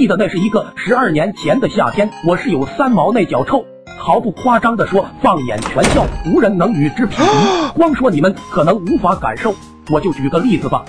记得那是一个十二年前的夏天，我室友三毛那脚臭，毫不夸张的说，放眼全校无人能与之匹敌。光说你们可能无法感受，我就举个例子吧。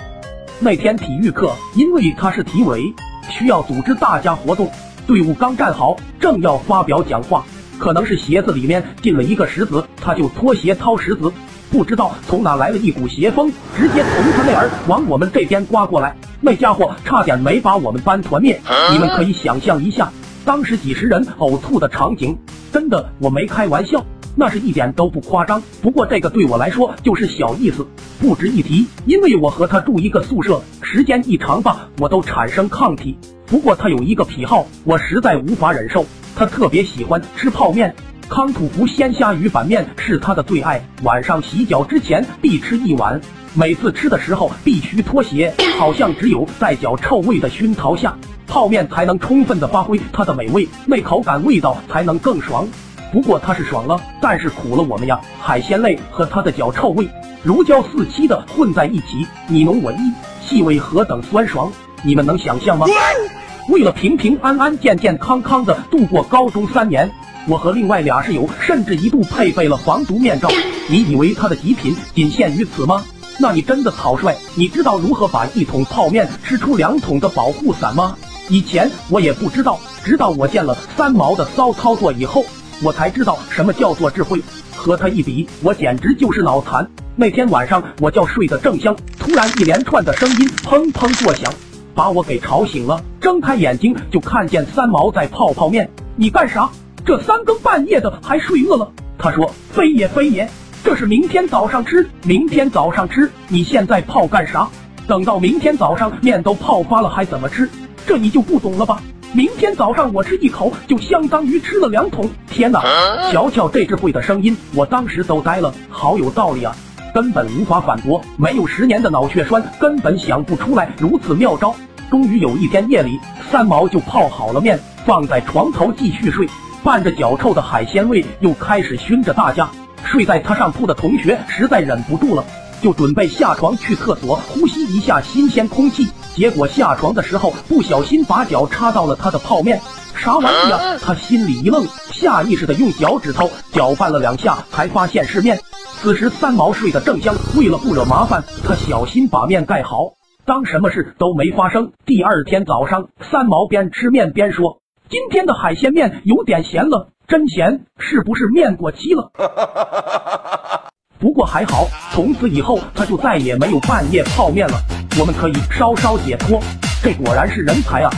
那天体育课，因为他是体委，需要组织大家活动，队伍刚站好，正要发表讲话，可能是鞋子里面进了一个石子，他就脱鞋掏石子。不知道从哪来了一股邪风，直接从他那儿往我们这边刮过来，那家伙差点没把我们班团灭。你们可以想象一下，当时几十人呕吐的场景，真的我没开玩笑，那是一点都不夸张。不过这个对我来说就是小意思，不值一提，因为我和他住一个宿舍，时间一长吧，我都产生抗体。不过他有一个癖好，我实在无法忍受，他特别喜欢吃泡面。康土福鲜虾鱼板面是他的最爱，晚上洗脚之前必吃一碗。每次吃的时候必须脱鞋，好像只有在脚臭味的熏陶下，泡面才能充分的发挥它的美味，那口感味道才能更爽。不过它是爽了，但是苦了我们呀！海鲜类和它的脚臭味如胶似漆的混在一起，你侬我一，气味何等酸爽，你们能想象吗？为了平平安安、健健康康的度过高中三年。我和另外俩室友甚至一度配备了防毒面罩。你以为他的极品仅限于此吗？那你真的草率。你知道如何把一桶泡面吃出两桶的保护伞吗？以前我也不知道，直到我见了三毛的骚操作以后，我才知道什么叫做智慧。和他一比，我简直就是脑残。那天晚上我觉睡得正香，突然一连串的声音砰砰作响，把我给吵醒了。睁开眼睛就看见三毛在泡泡面。你干啥？这三更半夜的还睡饿了？他说：“非也非也，这是明天早上吃，明天早上吃。你现在泡干啥？等到明天早上面都泡发了还怎么吃？这你就不懂了吧？明天早上我吃一口就相当于吃了两桶。天哪！瞧瞧这智慧的声音，我当时都呆了，好有道理啊，根本无法反驳。没有十年的脑血栓，根本想不出来如此妙招。终于有一天夜里，三毛就泡好了面，放在床头继续睡。”伴着脚臭的海鲜味，又开始熏着大家。睡在他上铺的同学实在忍不住了，就准备下床去厕所呼吸一下新鲜空气。结果下床的时候不小心把脚插到了他的泡面，啥玩意啊？他心里一愣，下意识的用脚趾头搅拌了两下，才发现是面。此时三毛睡得正香，为了不惹麻烦，他小心把面盖好，当什么事都没发生。第二天早上，三毛边吃面边说。今天的海鲜面有点咸了，真咸，是不是面过期了？不过还好，从此以后他就再也没有半夜泡面了。我们可以稍稍解脱，这果然是人才啊！